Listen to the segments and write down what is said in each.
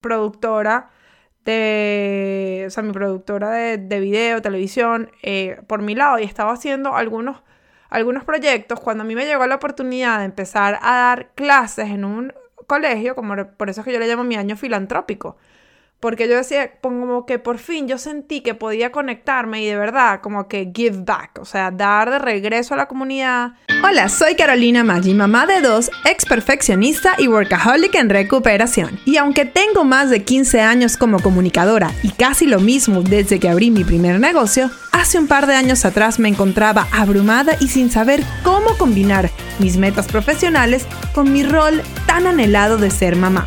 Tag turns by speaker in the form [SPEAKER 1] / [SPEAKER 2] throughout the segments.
[SPEAKER 1] productora de, o sea, mi productora de, de video, televisión, eh, por mi lado y estaba haciendo algunos, algunos proyectos. Cuando a mí me llegó la oportunidad de empezar a dar clases en un colegio, como por eso es que yo le llamo mi año filantrópico, porque yo decía, como que por fin yo sentí que podía conectarme y de verdad como que give back, o sea, dar de regreso a la comunidad.
[SPEAKER 2] Hola, soy Carolina Maggi, mamá de dos, ex perfeccionista y workaholic en recuperación. Y aunque tengo más de 15 años como comunicadora y casi lo mismo desde que abrí mi primer negocio, hace un par de años atrás me encontraba abrumada y sin saber cómo combinar mis metas profesionales con mi rol tan anhelado de ser mamá.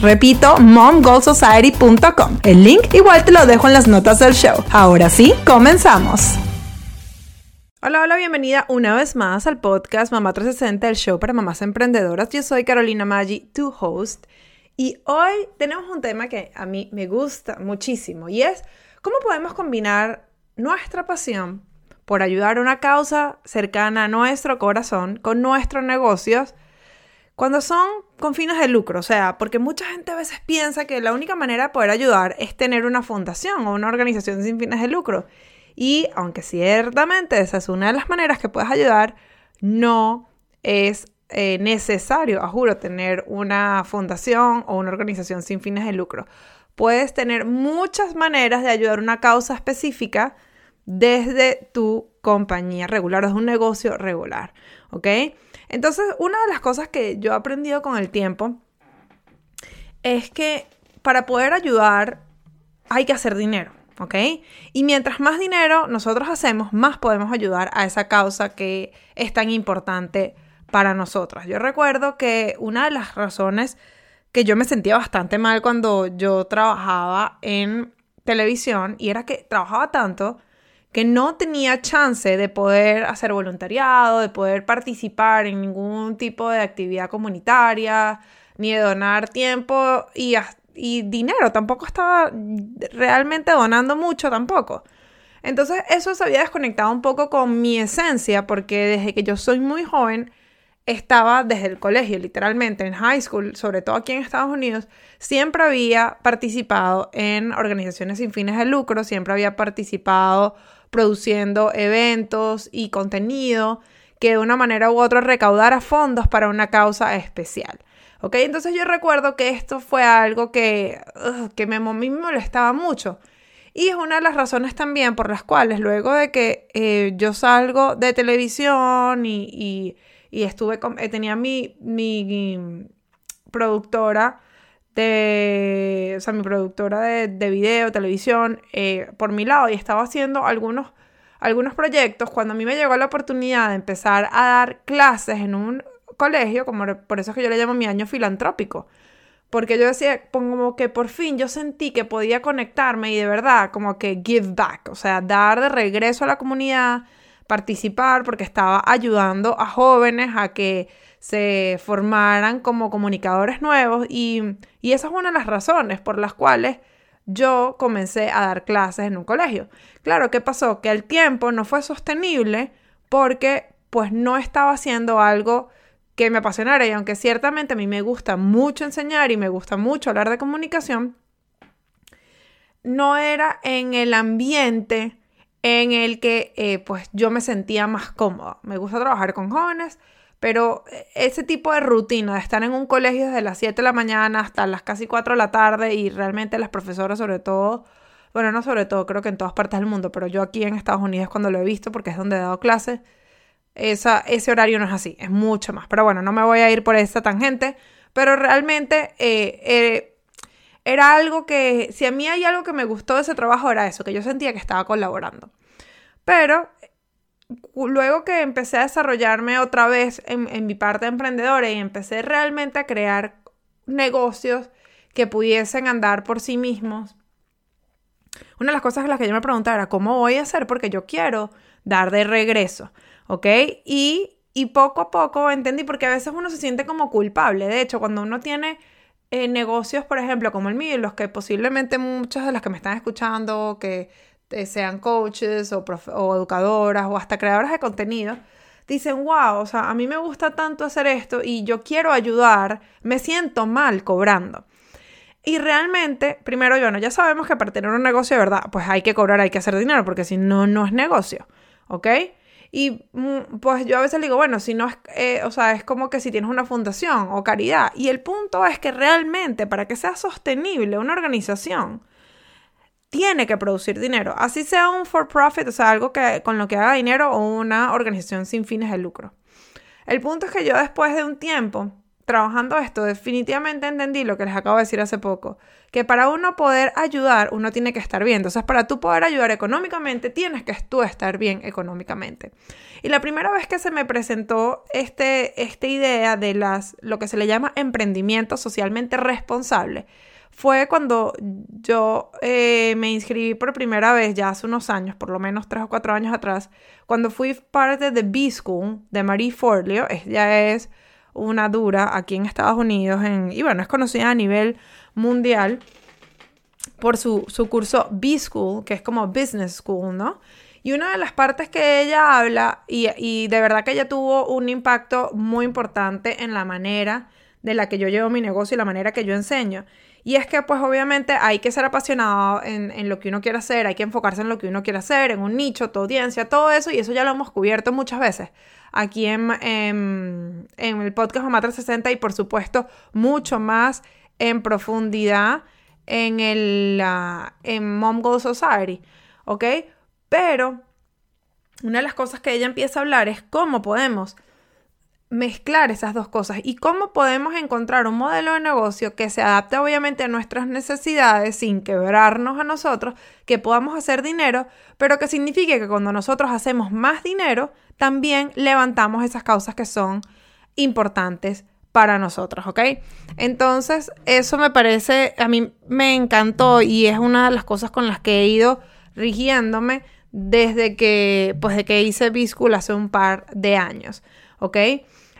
[SPEAKER 2] Repito, momgoalsociety.com. El link igual te lo dejo en las notas del show. Ahora sí, comenzamos.
[SPEAKER 1] Hola, hola, bienvenida una vez más al podcast Mamá 360, el show para mamás emprendedoras. Yo soy Carolina Maggi, tu host, y hoy tenemos un tema que a mí me gusta muchísimo y es cómo podemos combinar nuestra pasión por ayudar a una causa cercana a nuestro corazón con nuestros negocios cuando son con fines de lucro, o sea, porque mucha gente a veces piensa que la única manera de poder ayudar es tener una fundación o una organización sin fines de lucro. Y aunque ciertamente esa es una de las maneras que puedes ayudar, no es eh, necesario, a juro, tener una fundación o una organización sin fines de lucro. Puedes tener muchas maneras de ayudar a una causa específica desde tu compañía regular, desde un negocio regular, ¿ok? Entonces, una de las cosas que yo he aprendido con el tiempo es que para poder ayudar hay que hacer dinero, ¿ok? Y mientras más dinero nosotros hacemos, más podemos ayudar a esa causa que es tan importante para nosotras. Yo recuerdo que una de las razones que yo me sentía bastante mal cuando yo trabajaba en televisión y era que trabajaba tanto que no tenía chance de poder hacer voluntariado, de poder participar en ningún tipo de actividad comunitaria, ni de donar tiempo y, dinero. Tampoco estaba realmente donando mucho tampoco. Entonces eso se había desconectado un poco con mi esencia porque desde que yo soy muy joven estaba desde el colegio, literalmente, en high school, sobre todo aquí en Estados Unidos, siempre había participado en organizaciones sin fines de lucro, siempre había participado produciendo eventos y contenido que de una manera u otra recaudara fondos para una causa especial. ¿Ok? Entonces yo recuerdo que esto fue algo que, que me, me molestaba mucho. Y es una de las razones también por las cuales luego de que eh, yo salgo de televisión y, y, estuve eh, tenía mi, mi productora de, o sea, mi productora de, de video, televisión, eh, por mi lado y estaba haciendo algunos, algunos proyectos, cuando a mí me llegó la oportunidad de empezar a dar clases en un colegio, como por eso es que yo le llamo mi año filantrópico, porque yo decía, como que por fin yo sentí que podía conectarme y de verdad como que give back, o sea, dar de regreso a la comunidad, participar, porque estaba ayudando a jóvenes a que se formaran como comunicadores nuevos y, esa es una de las razones por las cuales yo comencé a dar clases en un colegio. Claro, ¿qué pasó? Que el tiempo no fue sostenible porque pues no estaba haciendo algo que me apasionara y aunque ciertamente a mí me gusta mucho enseñar y me gusta mucho hablar de comunicación, no era en el ambiente en el que eh, pues yo me sentía más cómoda. Me gusta trabajar con jóvenes, pero ese tipo de rutina de estar en un colegio desde las 7 de la mañana hasta las casi 4 de la tarde y realmente las profesoras sobre todo, bueno, no sobre todo, creo que en todas partes del mundo, pero yo aquí en Estados Unidos cuando lo he visto porque es donde he dado clases, esa, ese horario no es así, es mucho más. Pero bueno, no me voy a ir por esa tangente, pero realmente eh, eh, era algo que, si a mí hay algo que me gustó de ese trabajo, era eso, que yo sentía que estaba colaborando. Pero luego que empecé a desarrollarme otra vez en, en mi parte emprendedora y empecé realmente a crear negocios que pudiesen andar por sí mismos, una de las cosas en las que yo me preguntaba era cómo voy a hacer porque yo quiero dar de regreso, ¿ok? Y, y poco a poco entendí porque a veces uno se siente como culpable. De hecho, cuando uno tiene eh, negocios, por ejemplo, como el mío, los que posiblemente muchas de las que me están escuchando, que sean coaches o, educadoras o hasta creadoras de contenido, dicen, wow, o sea, a mí me gusta tanto hacer esto y yo quiero ayudar, me siento mal cobrando. Y realmente, primero, bueno, ya sabemos que para tener un negocio verdad, pues hay que cobrar, hay que hacer dinero, porque si no, no es negocio, ¿ok? Y mm, pues yo a veces digo, bueno, si no es, eh, o sea, es como que si tienes una fundación o caridad. Y el punto es que realmente para que sea sostenible una organización, tiene que producir dinero. Así sea un for profit, o sea, algo que, con lo que haga dinero o una organización sin fines de lucro. El punto es que yo después de un tiempo trabajando esto, definitivamente entendí lo que les acabo de decir hace poco, que para uno poder ayudar, uno tiene que estar bien. Entonces, para tú poder ayudar económicamente, tienes que tú estar bien económicamente. Y la primera vez que se me presentó este, esta idea de las, lo que se le llama emprendimiento socialmente responsable, fue cuando yo eh, me inscribí por primera vez, ya hace unos años, por lo menos tres o cuatro años atrás, cuando fui parte de B-School de Marie Forleo. Ella es una dura aquí en Estados Unidos en, y bueno, es conocida a nivel mundial por su, curso B-School, que es como Business School, ¿no? Y una de las partes que ella habla, y, y, de verdad que ella tuvo un impacto muy importante en la manera de la que yo llevo mi negocio y la manera que yo enseño. Y es que pues obviamente hay que ser apasionado en, en, lo que uno quiere hacer, hay que enfocarse en lo que uno quiere hacer, en un nicho, tu audiencia, todo eso, y eso ya lo hemos cubierto muchas veces aquí en, en, el podcast Mamá 360 y por supuesto mucho más en profundidad en el en Mom Society, ¿ok? Pero una de las cosas que ella empieza a hablar es cómo podemos mezclar esas dos cosas y cómo podemos encontrar un modelo de negocio que se adapte obviamente a nuestras necesidades sin quebrarnos a nosotros, que podamos hacer dinero, pero que signifique que cuando nosotros hacemos más dinero, también levantamos esas causas que son importantes para nosotros, ¿ok? Entonces, eso me parece, a mí me encantó y es una de las cosas con las que he ido rigiéndome desde que, pues, de que hice Biscool hace un par de años, ¿ok?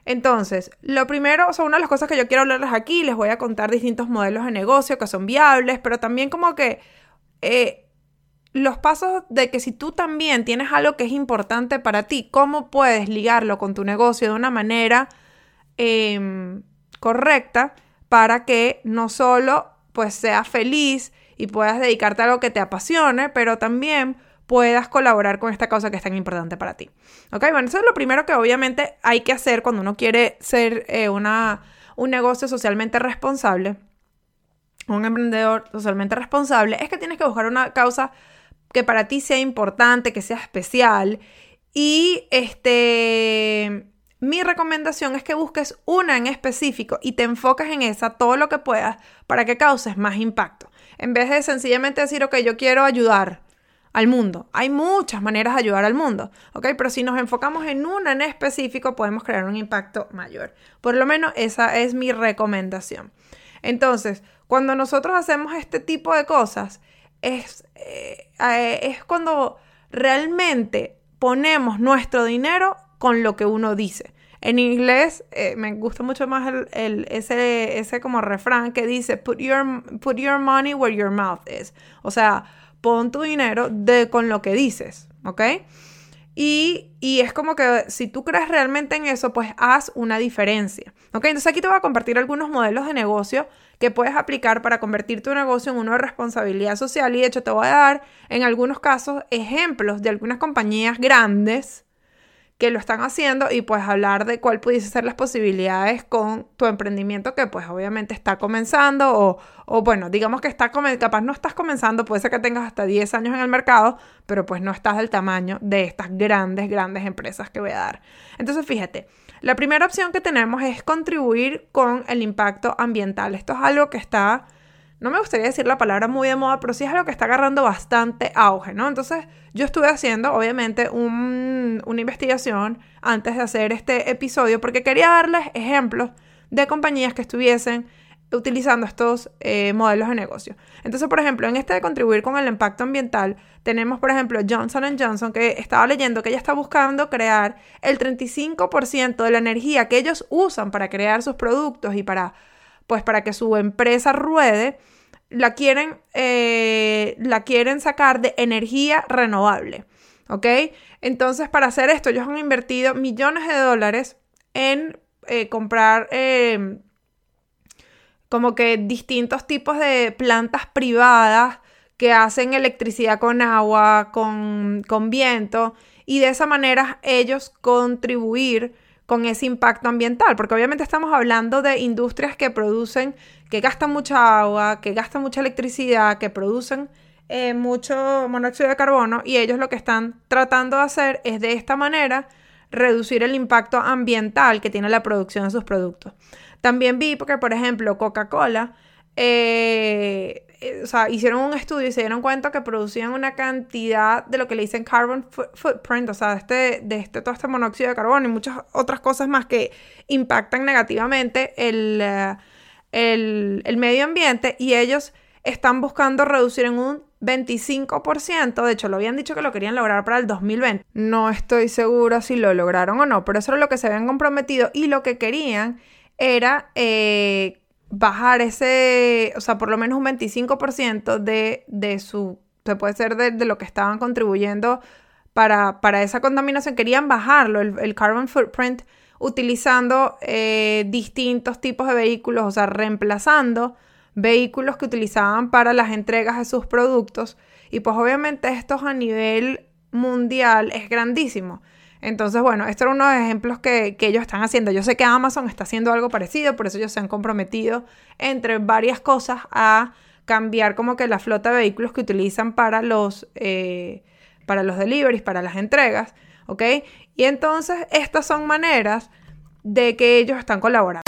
[SPEAKER 1] Entonces, lo primero, o sea, una de las cosas que yo quiero hablarles aquí, les voy a contar distintos modelos de negocio que son viables, pero también como que eh, los pasos de que si tú también tienes algo que es importante para ti, cómo puedes ligarlo con tu negocio de una manera em, correcta para que no solo pues seas feliz y puedas dedicarte a algo que te apasione, pero también puedas colaborar con esta causa que es tan importante para ti. Ok, bueno, eso es lo primero que obviamente hay que hacer cuando uno quiere ser eh, una, un negocio socialmente responsable, un emprendedor socialmente responsable, es que tienes que buscar una causa que para ti sea importante, que sea especial. Y este, mi recomendación es que busques una en específico y te enfocas en esa todo lo que puedas para que causes más impacto. En vez de sencillamente decir, ok, yo quiero ayudar al mundo. Hay muchas maneras de ayudar al mundo, ¿ok? Pero si nos enfocamos en una en específico, podemos crear un impacto mayor. Por lo menos esa es mi recomendación. Entonces, cuando nosotros hacemos este tipo de cosas, es, eh, eh, es cuando realmente ponemos nuestro dinero con lo que uno dice. En inglés eh, me gusta mucho más el, ese, ese como refrán que dice put your, put your money where your mouth is. O sea, pon tu dinero de, con lo que dices, ¿ok? Y, y, es como que si tú crees realmente en eso, pues haz una diferencia. ¿Ok? Entonces aquí te voy a compartir algunos modelos de negocio que puedes aplicar para convertir tu negocio en uno de responsabilidad social. Y de hecho te voy a dar en algunos casos ejemplos de algunas compañías grandes que lo están haciendo y pues hablar de cuál pudiese ser las posibilidades con tu emprendimiento que pues obviamente está comenzando o, o bueno, digamos que está capaz no estás comenzando, puede ser que tengas hasta 10 años en el mercado, pero pues no estás del tamaño de estas grandes, grandes empresas que voy a dar. Entonces fíjate, la primera opción que tenemos es contribuir con el impacto ambiental. Esto es algo que está no me gustaría decir la palabra muy de moda, pero sí es algo que está agarrando bastante auge, ¿no? Entonces yo estuve haciendo, obviamente, una investigación antes de hacer este episodio porque quería darles ejemplos de compañías que estuviesen utilizando estos eh, modelos de negocio. Entonces, por ejemplo, en este de contribuir con el impacto ambiental, tenemos, por ejemplo, Johnson Johnson, que estaba leyendo que ella está buscando crear el 35% de la energía que ellos usan para crear sus productos y para pues para que su empresa ruede, la quieren, eh, la quieren sacar de energía renovable. ¿Ok? Entonces, para hacer esto, ellos han invertido millones de dólares en eh, comprar em, como que distintos tipos de plantas privadas que hacen electricidad con agua, con, con viento, y de esa manera ellos contribuir con ese impacto ambiental, porque obviamente estamos hablando de industrias que producen, que gastan mucha agua, que gastan mucha electricidad, que producen eh, mucho monóxido de carbono y ellos lo que están tratando de hacer es de esta manera reducir el impacto ambiental que tiene la producción de sus productos. También vi porque, por ejemplo, Coca-Cola eh, eh, o sea, hicieron un estudio y se dieron cuenta que producían una cantidad de lo que le dicen carbon footprint, o sea, este, de este, todo este monóxido de carbono y muchas otras cosas más que impactan negativamente el, eh, el, el medio ambiente y ellos están buscando reducir en un 25%, de hecho lo habían dicho que lo querían lograr para el 2020. No estoy segura si lo lograron o no, pero eso era lo que se habían comprometido y lo que querían era eh, bajar ese, o sea, por lo menos un 25% de, de su, se puede ser de, lo que estaban contribuyendo para, para, esa contaminación, querían bajarlo, el, carbon footprint, utilizando eh, distintos tipos de vehículos, o sea, reemplazando vehículos que utilizaban para las entregas de sus productos. Y pues obviamente esto a nivel mundial es grandísimo. Entonces, bueno, esto era uno de los ejemplos que, ellos están haciendo. Yo sé que Amazon está haciendo algo parecido, por eso ellos se han comprometido entre varias cosas a cambiar como que la flota de vehículos que utilizan para los, eh, para los deliveries, para las entregas, ¿ok? Y entonces estas son maneras de que ellos están colaborando.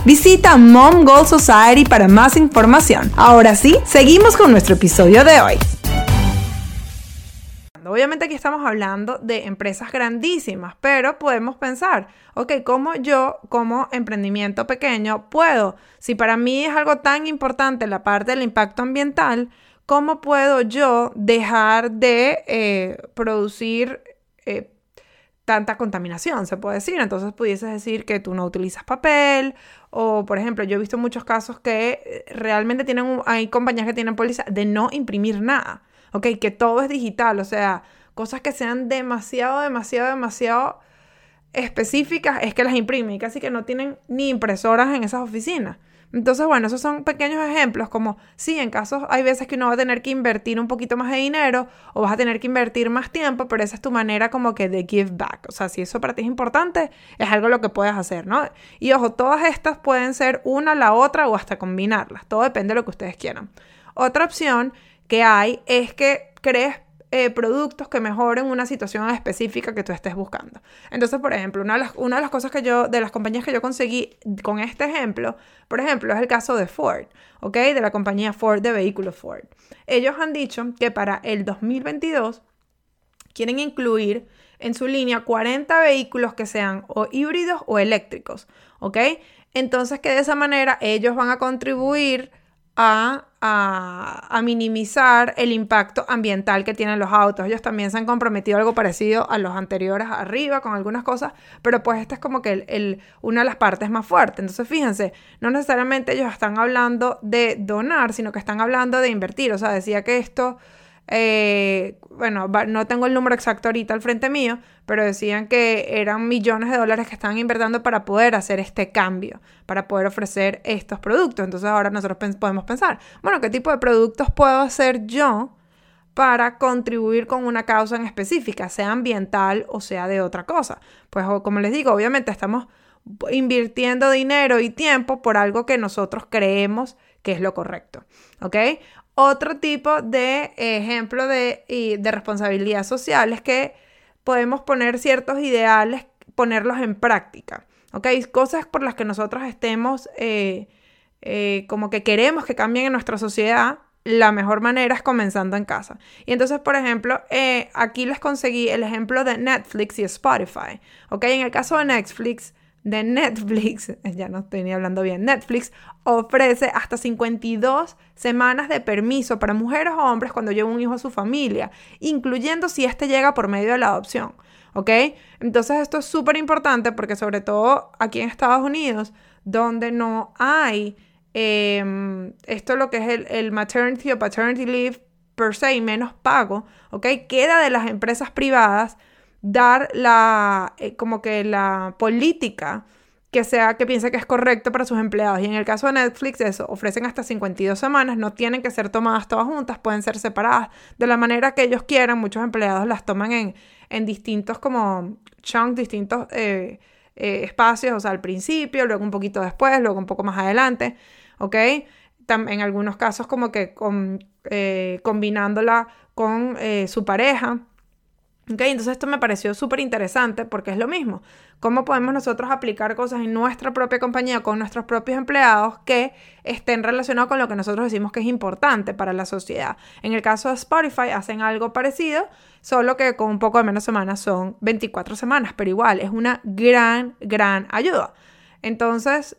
[SPEAKER 2] Visita Mom Goal Society para más información. Ahora sí, seguimos con nuestro episodio de hoy.
[SPEAKER 1] Obviamente aquí estamos hablando de empresas grandísimas, pero podemos pensar, ok, ¿cómo yo como emprendimiento pequeño puedo, si para mí es algo tan importante la parte del impacto ambiental, ¿cómo puedo yo dejar de eh, producir eh, tanta contaminación, se puede decir. Entonces pudieses decir que tú no utilizas papel o, por ejemplo, yo he visto muchos casos que eh, realmente tienen, hay compañías que tienen póliza de no imprimir nada, ¿ok? Que todo es digital, o sea, cosas que sean demasiado, demasiado, demasiado específicas es que las imprimen y casi que no tienen ni impresoras en esas oficinas. Entonces, bueno, esos son pequeños ejemplos, como sí, en casos hay veces que uno va a tener que invertir un poquito más de dinero o vas a tener que invertir más tiempo, pero esa es tu manera como que de give back. O sea, si eso para ti es importante, es algo lo que puedes hacer, ¿no? Y ojo, todas estas pueden ser una, la otra o hasta combinarlas. Todo depende de lo que ustedes quieran. Otra opción que hay es que crees eh, productos que mejoren una situación específica que tú estés buscando. Entonces, por ejemplo, una de, las, una de las cosas que yo, de las compañías que yo conseguí con este ejemplo, por ejemplo, es el caso de Ford, ¿ok? De la compañía Ford de vehículos Ford. Ellos han dicho que para el 2022 quieren incluir en su línea 40 vehículos que sean o híbridos o eléctricos, ¿ok? Entonces que de esa manera ellos van a contribuir a, minimizar el impacto ambiental que tienen los autos. Ellos también se han comprometido algo parecido a los anteriores arriba con algunas cosas, pero pues esta es como que el, una de las partes más fuertes. Entonces fíjense, no necesariamente ellos están hablando de donar, sino que están hablando de invertir. O sea, decía que esto eh, bueno, no tengo el número exacto ahorita al frente mío, pero decían que eran millones de dólares que estaban invirtiendo para poder hacer este cambio, para poder ofrecer estos productos. Entonces ahora nosotros podemos pensar, bueno, ¿qué tipo de productos puedo hacer yo para contribuir con una causa en específica, sea ambiental o sea de otra cosa? Pues como les digo, obviamente estamos invirtiendo dinero y tiempo por algo que nosotros creemos que es lo correcto, ¿ok? Otro tipo de ejemplo de, de responsabilidad social es que podemos poner ciertos ideales, ponerlos en práctica. ¿Ok? Cosas por las que nosotros estemos eh, eh, como que queremos que cambien en nuestra sociedad, la mejor manera es comenzando en casa. Y entonces, por ejemplo, eh, aquí les conseguí el ejemplo de Netflix y Spotify. ¿Ok? En el caso de Netflix, de Netflix, ya no estoy ni hablando bien, Netflix ofrece hasta 52 semanas de permiso para mujeres o hombres cuando lleva un hijo a su familia, incluyendo si éste llega por medio de la adopción. ¿Ok? Entonces esto es súper importante porque sobre todo aquí en Estados Unidos, donde no hay em, esto lo que es el, maternity o paternity leave per se menos pago, ¿ok? Queda de las empresas privadas dar la, eh, como que la política que sea que piense que es correcto para sus empleados. Y en el caso de Netflix, eso, ofrecen hasta 52 semanas, no tienen que ser tomadas todas juntas, pueden ser separadas de la manera que ellos quieran. Muchos empleados las toman en, en distintos como chunks, distintos eh, eh, espacios, o sea, al principio, luego un poquito después, luego un poco más adelante, ¿ok? en algunos casos como que con, combinándola con su pareja. Entonces esto me pareció súper interesante porque es lo mismo. ¿Cómo podemos nosotros aplicar cosas en nuestra propia compañía con nuestros propios empleados que estén relacionados con lo que nosotros decimos que es importante para la sociedad? En el caso de Spotify hacen algo parecido, solo que con un poco de menos semanas son 24 semanas, pero igual es una gran, gran ayuda. Entonces,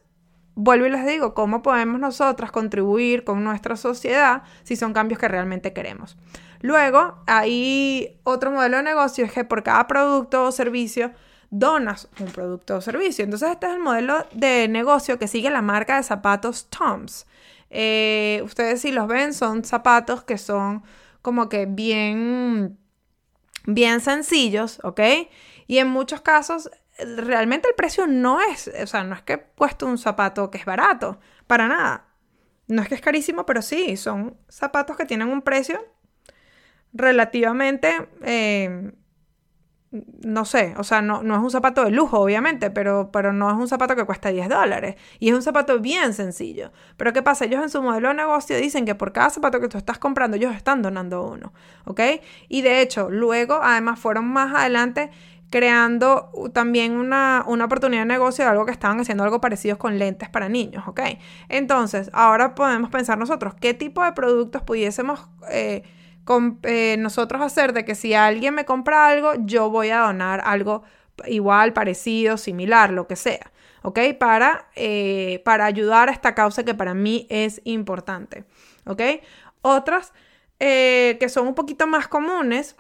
[SPEAKER 1] vuelvo y les digo, ¿cómo podemos nosotras contribuir con nuestra sociedad si son cambios que realmente queremos? Luego, hay otro modelo de negocio, es que por cada producto o servicio donas un producto o servicio. Entonces, este es el modelo de negocio que sigue la marca de zapatos Toms. Eh, ustedes si los ven, son zapatos que son como que bien, bien sencillos, ¿ok? Y en muchos casos realmente el precio no es, o sea, no es que he puesto un zapato que es barato, para nada. No es que es carísimo, pero sí, son zapatos que tienen un precio relativamente, eh, no sé, o sea, no, no, es un zapato de lujo, obviamente, pero, pero no es un zapato que cuesta 10 dólares. Y es un zapato bien sencillo. Pero ¿qué pasa? Ellos en su modelo de negocio dicen que por cada zapato que tú estás comprando, ellos están donando uno, ¿ok? Y de hecho, luego, además, fueron más adelante creando también una, oportunidad de negocio de algo que estaban haciendo algo parecido con lentes para niños, ¿ok? Entonces, ahora podemos pensar nosotros, ¿qué tipo de productos pudiésemos eh, eh, nosotros hacer de que si alguien me compra algo, yo voy a donar algo igual, parecido, similar, lo que sea, ¿ok? Para, eh, para ayudar a esta causa que para mí es importante, ¿ok? Otras que son un poquito más comunes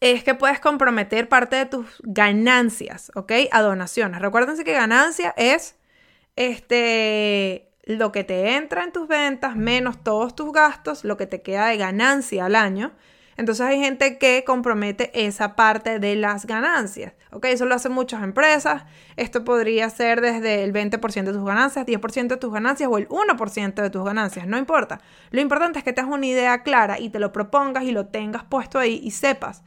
[SPEAKER 1] es que puedes comprometer parte de tus ganancias, ¿ok? A donaciones. Recuérdense que ganancia es este, lo que te entra en tus ventas menos todos tus gastos, lo que te queda de ganancia al año. Entonces hay gente que compromete esa parte de las ganancias. ¿Ok? Eso lo hacen muchas empresas. Esto podría ser desde el 20% de tus ganancias, 10% de tus ganancias o el 1% de tus ganancias. No importa. Lo importante es que tengas una idea clara y te lo propongas y lo tengas puesto ahí y sepas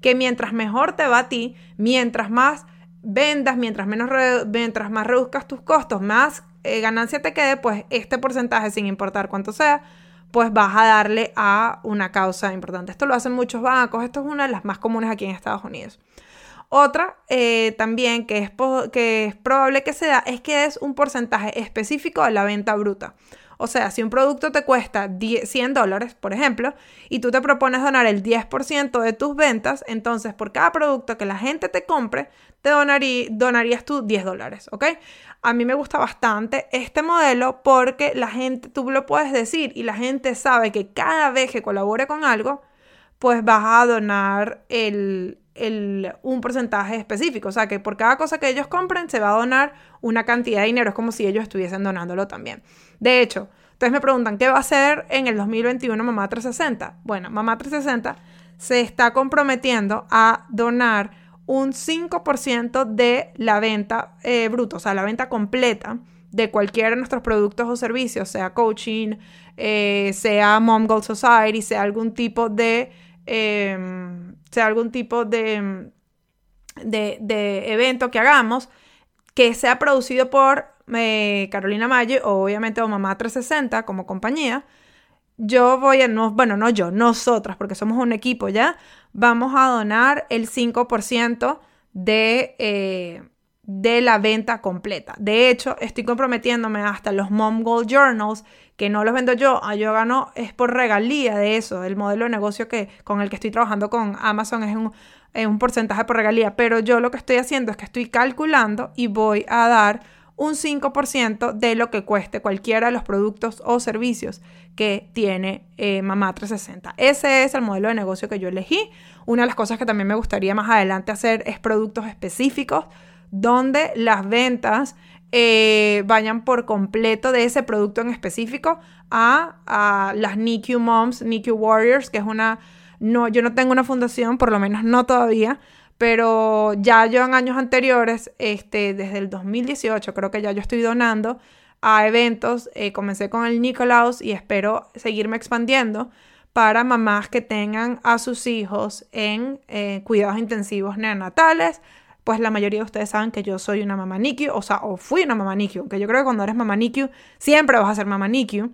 [SPEAKER 1] que mientras mejor te va a ti, mientras más vendas, mientras, menos mientras más reduzcas tus costos, más eh, ganancia te quede, pues este porcentaje, sin importar cuánto sea, pues vas a darle a una causa importante. Esto lo hacen muchos bancos, esto es una de las más comunes aquí en Estados Unidos. Otra eh, también que es, que es probable que se da es que es un porcentaje específico de la venta bruta. O sea, si un producto te cuesta 100 dólares, por ejemplo, y tú te propones donar el 10% de tus ventas, entonces por cada producto que la gente te compre, te donarías tú 10 dólares, ¿ok? A mí me gusta bastante este modelo porque la gente, tú lo puedes decir y la gente sabe que cada vez que colabore con algo, pues vas a donar el, un porcentaje específico. O sea, que por cada cosa que ellos compren se va a donar una cantidad de dinero. Es como si ellos estuviesen donándolo también. De hecho, ustedes me preguntan, ¿qué va a hacer en el 2021 Mamá 360? Bueno, Mamá 360 se está comprometiendo a donar un 5% de la venta eh, bruta, o sea, la venta completa de cualquiera de nuestros productos o servicios, sea coaching, eh, sea Mom Society, sea algún tipo de Em, sea algún tipo de, de, evento que hagamos que sea producido por eh, Carolina Mayo o obviamente o Mamá 360 como compañía, yo voy a, no, bueno, no yo, nosotras, porque somos un equipo ya, vamos a donar el 5% de, eh, de la venta completa. De hecho, estoy comprometiéndome hasta los Mom Journals, que no los vendo yo, ah, yo gano, es por regalía de eso. El modelo de negocio que, con el que estoy trabajando con Amazon es un, es un porcentaje por regalía, pero yo lo que estoy haciendo es que estoy calculando y voy a dar un 5% de lo que cueste cualquiera de los productos o servicios que tiene eh, Mamá 360. Ese es el modelo de negocio que yo elegí. Una de las cosas que también me gustaría más adelante hacer es productos específicos donde las ventas eh, vayan por completo de ese producto en específico a, las NICU Moms, NICU Warriors, que es una, no, yo no tengo una fundación, por lo menos no todavía, pero ya yo en años anteriores, este, desde el 2018, creo que ya yo estoy donando a eventos, eh, comencé con el Nicolaus y espero seguirme expandiendo para mamás que tengan a sus hijos en eh, cuidados intensivos neonatales, pues la mayoría de ustedes saben que yo soy una mamá NICU, o sea, o fui una mamá NICU, aunque yo creo que cuando eres mamá NICU siempre vas a ser mamá NICU.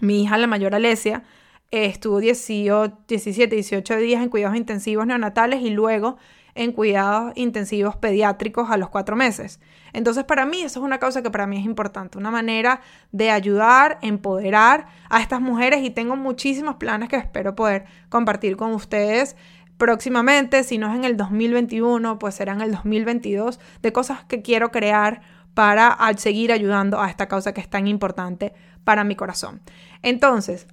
[SPEAKER 1] Mi hija, la mayor Alesia, estuvo 18, 17, 18 días en cuidados intensivos neonatales y luego en cuidados intensivos pediátricos a los cuatro meses. Entonces, para mí, eso es una causa que para mí es importante, una manera de ayudar, empoderar a estas mujeres y tengo muchísimos planes que espero poder compartir con ustedes próximamente, si no es en el 2021, pues será en el 2022, de cosas que quiero crear para seguir ayudando a esta causa que es tan importante para mi corazón. Entonces,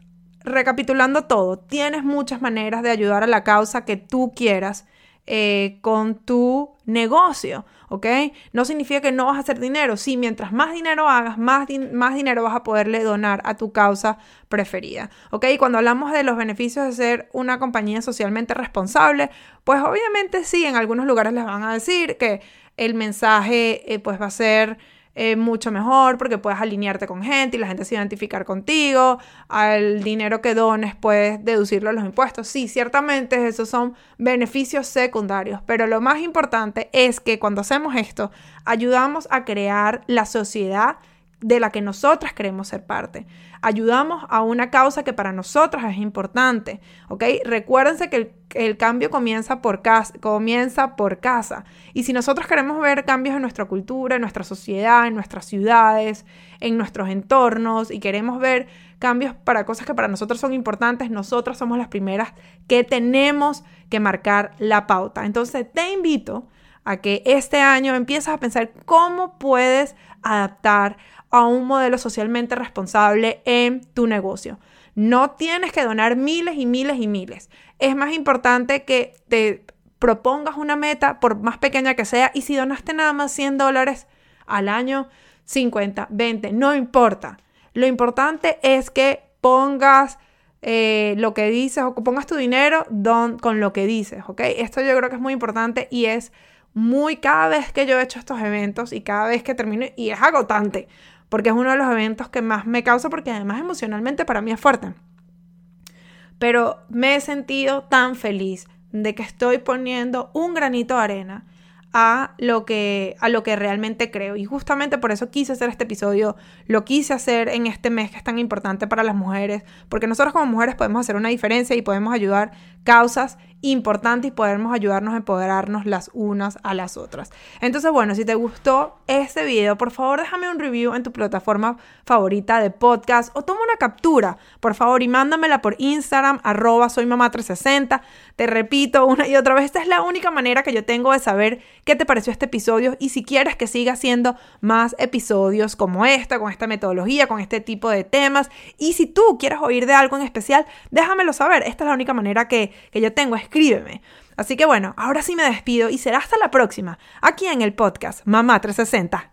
[SPEAKER 1] recapitulando todo, tienes muchas maneras de ayudar a la causa que tú quieras eh, con tu negocio, ¿ok? No significa que no vas a hacer dinero. Sí, mientras más dinero hagas, más, más dinero vas a poderle donar a tu causa preferida, ¿ok? Cuando hablamos de los beneficios de ser una compañía socialmente responsable, pues obviamente sí, en algunos lugares les van a decir que el mensaje eh, pues va a ser eh, mucho mejor porque puedes alinearte con gente y la gente se identificar contigo, al dinero que dones puedes deducirlo a los impuestos. Sí, ciertamente esos son beneficios secundarios, pero lo más importante es que cuando hacemos esto, ayudamos a crear la sociedad de la que nosotras queremos ser parte. Ayudamos a una causa que para nosotras es importante, ¿ok? Recuérdense que el, cambio comienza por, casa, comienza por casa. Y si nosotros queremos ver cambios en nuestra cultura, en nuestra sociedad, en nuestras ciudades, en nuestros entornos, y queremos ver cambios para cosas que para nosotros son importantes, nosotras somos las primeras que tenemos que marcar la pauta. Entonces te invito a que este año empieces a pensar cómo puedes adaptar a un modelo socialmente responsable en tu negocio. No tienes que donar miles y miles y miles. Es más importante que te propongas una meta, por más pequeña que sea, y si donaste nada más 100 dólares al año, 50, 20, no importa. Lo importante es que pongas eh, lo que dices o que pongas tu dinero con lo que dices, ¿ok? Esto yo creo que es muy importante y es muy cada vez que yo he hecho estos eventos y cada vez que termino, y es agotante, porque es uno de los eventos que más me causa, porque además emocionalmente para mí es fuerte. Pero me he sentido tan feliz de que estoy poniendo un granito de arena a lo que a lo que realmente creo y justamente por eso quise hacer este episodio lo quise hacer en este mes que es tan importante para las mujeres porque nosotros como mujeres podemos hacer una diferencia y podemos ayudar causas importantes y podemos ayudarnos a empoderarnos las unas a las otras entonces bueno si te gustó este video por favor déjame un review en tu plataforma favorita de podcast o toma una captura por favor y mándamela por Instagram arroba soy mamá 360 te repito una y otra vez esta es la única manera que yo tengo de saber qué te pareció este episodio y si quieres que siga haciendo más episodios como esta, con esta metodología, con este tipo de temas. Y si tú quieres oír de algo en especial, déjamelo saber. Esta es la única manera que, que yo tengo. Escríbeme. Así que bueno, ahora sí me despido y será hasta la próxima, aquí en el podcast Mamá 360.